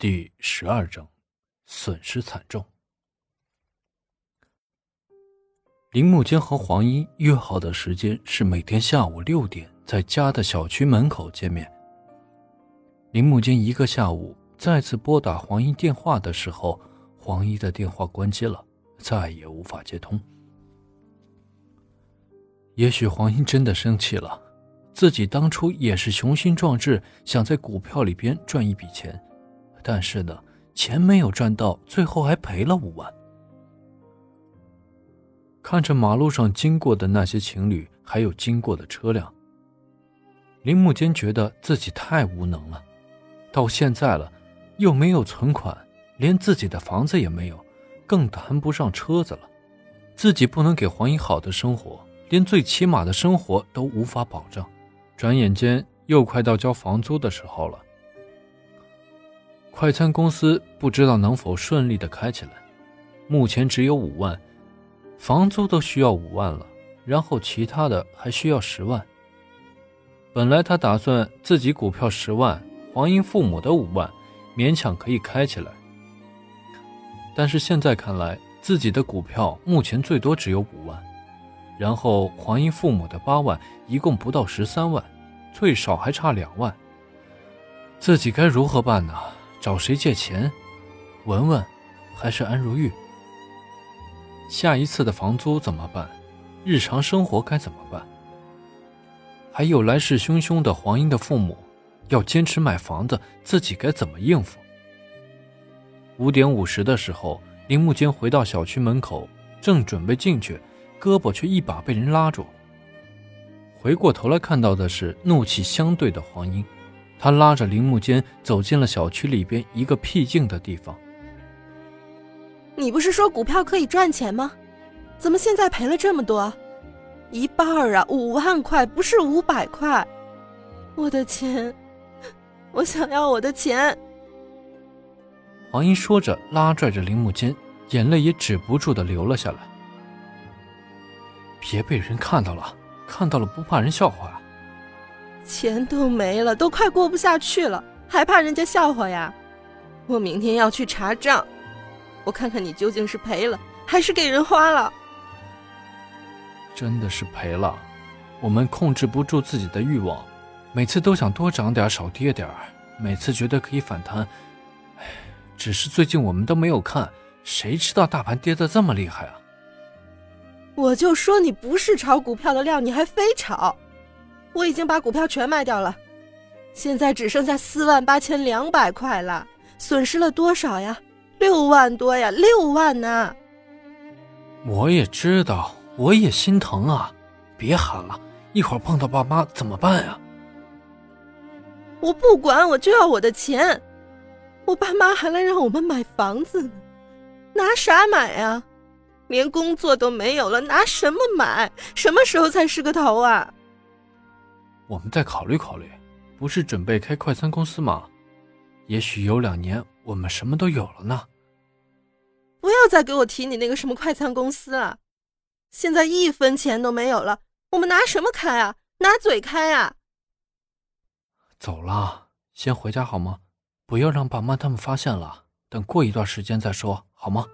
第十二章，损失惨重。林木坚和黄英约好的时间是每天下午六点，在家的小区门口见面。林木坚一个下午再次拨打黄英电话的时候，黄英的电话关机了，再也无法接通。也许黄英真的生气了。自己当初也是雄心壮志，想在股票里边赚一笔钱，但是呢，钱没有赚到，最后还赔了五万。看着马路上经过的那些情侣，还有经过的车辆，林木坚觉得自己太无能了。到现在了，又没有存款，连自己的房子也没有，更谈不上车子了。自己不能给黄英好的生活，连最起码的生活都无法保障。转眼间又快到交房租的时候了。快餐公司不知道能否顺利的开起来，目前只有五万，房租都需要五万了，然后其他的还需要十万。本来他打算自己股票十万，黄英父母的五万，勉强可以开起来。但是现在看来，自己的股票目前最多只有五万。然后黄英父母的八万，一共不到十三万，最少还差两万。自己该如何办呢？找谁借钱？文文，还是安如玉？下一次的房租怎么办？日常生活该怎么办？还有来势汹汹的黄英的父母，要坚持买房子，自己该怎么应付？五点五十的时候，林木坚回到小区门口，正准备进去。胳膊却一把被人拉住，回过头来看到的是怒气相对的黄英，他拉着林木间走进了小区里边一个僻静的地方。你不是说股票可以赚钱吗？怎么现在赔了这么多？一半啊，五万块不是五百块，我的钱，我想要我的钱。黄英说着，拉拽着林木间，眼泪也止不住的流了下来。别被人看到了，看到了不怕人笑话啊！钱都没了，都快过不下去了，还怕人家笑话呀？我明天要去查账，我看看你究竟是赔了还是给人花了。真的是赔了，我们控制不住自己的欲望，每次都想多涨点少跌点每次觉得可以反弹，哎，只是最近我们都没有看，谁知道大盘跌得这么厉害啊？我就说你不是炒股票的料，你还非炒！我已经把股票全卖掉了，现在只剩下四万八千两百块了，损失了多少呀？六万多呀，六万呢！我也知道，我也心疼啊！别喊了，一会儿碰到爸妈怎么办呀？我不管，我就要我的钱！我爸妈还来让我们买房子呢，拿啥买呀？连工作都没有了，拿什么买？什么时候才是个头啊？我们再考虑考虑，不是准备开快餐公司吗？也许有两年，我们什么都有了呢。不要再给我提你那个什么快餐公司了，现在一分钱都没有了，我们拿什么开啊？拿嘴开啊？走了，先回家好吗？不要让爸妈他们发现了，等过一段时间再说，好吗？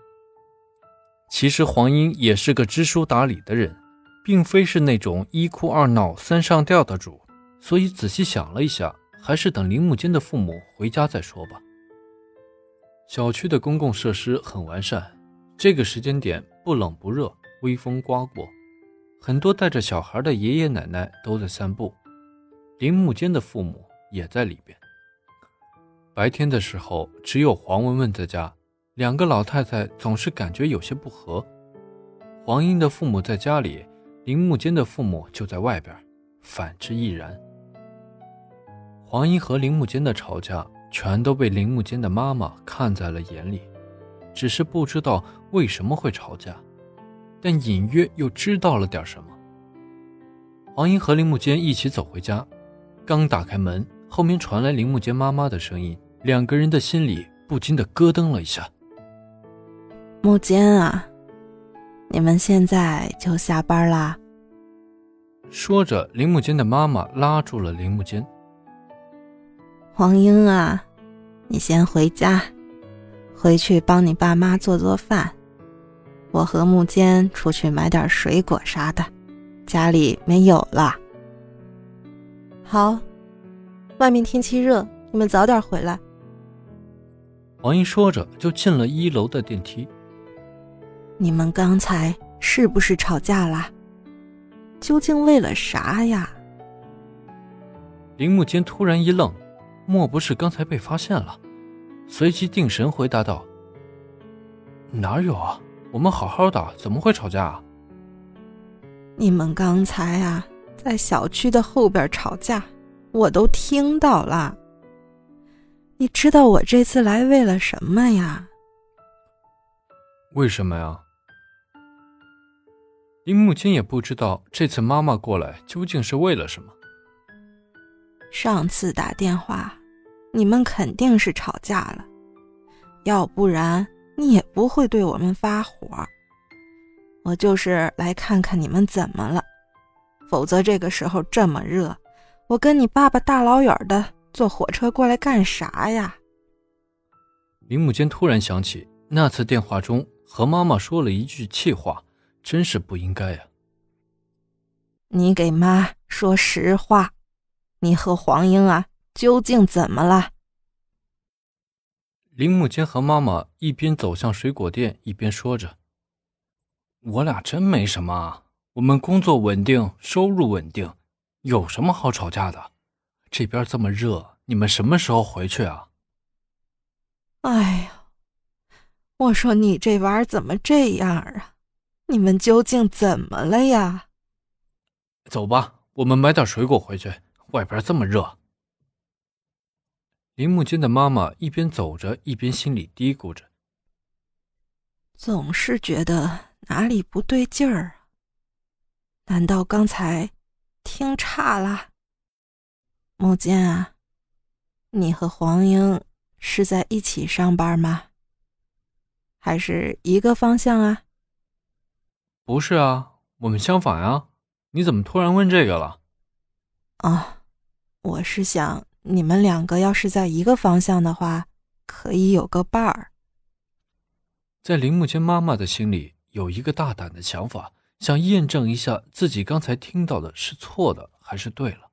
其实黄英也是个知书达理的人，并非是那种一哭二闹三上吊的主，所以仔细想了一下，还是等林木坚的父母回家再说吧。小区的公共设施很完善，这个时间点不冷不热，微风刮过，很多带着小孩的爷爷奶奶都在散步，林木坚的父母也在里边。白天的时候，只有黄文文在家。两个老太太总是感觉有些不和。黄英的父母在家里，林木坚的父母就在外边，反之亦然。黄英和林木坚的吵架，全都被林木坚的妈妈看在了眼里，只是不知道为什么会吵架，但隐约又知道了点什么。黄英和林木坚一起走回家，刚打开门，后面传来林木坚妈妈的声音，两个人的心里不禁的咯噔了一下。木坚啊，你们现在就下班啦？说着，林木坚的妈妈拉住了林木坚。黄英啊，你先回家，回去帮你爸妈做做饭。我和木间出去买点水果啥的，家里没有了。好，外面天气热，你们早点回来。黄英说着就进了一楼的电梯。你们刚才是不是吵架了？究竟为了啥呀？林木间突然一愣，莫不是刚才被发现了？随即定神回答道：“哪有啊，我们好好的，怎么会吵架啊？”你们刚才啊，在小区的后边吵架，我都听到了。你知道我这次来为了什么呀？为什么呀？林木青也不知道这次妈妈过来究竟是为了什么。上次打电话，你们肯定是吵架了，要不然你也不会对我们发火。我就是来看看你们怎么了，否则这个时候这么热，我跟你爸爸大老远的坐火车过来干啥呀？林木间突然想起那次电话中和妈妈说了一句气话。真是不应该呀！你给妈说实话，你和黄英啊究竟怎么了？林木间和妈妈一边走向水果店，一边说着：“我俩真没什么，我们工作稳定，收入稳定，有什么好吵架的？这边这么热，你们什么时候回去啊？”哎呀，我说你这娃怎么这样啊？你们究竟怎么了呀？走吧，我们买点水果回去。外边这么热。林木间的妈妈一边走着，一边心里嘀咕着：“总是觉得哪里不对劲儿啊？难道刚才听差了？”木间啊，你和黄英是在一起上班吗？还是一个方向啊？不是啊，我们相反啊！你怎么突然问这个了？啊，我是想你们两个要是在一个方向的话，可以有个伴儿。在林木间妈妈的心里有一个大胆的想法，想验证一下自己刚才听到的是错的还是对了。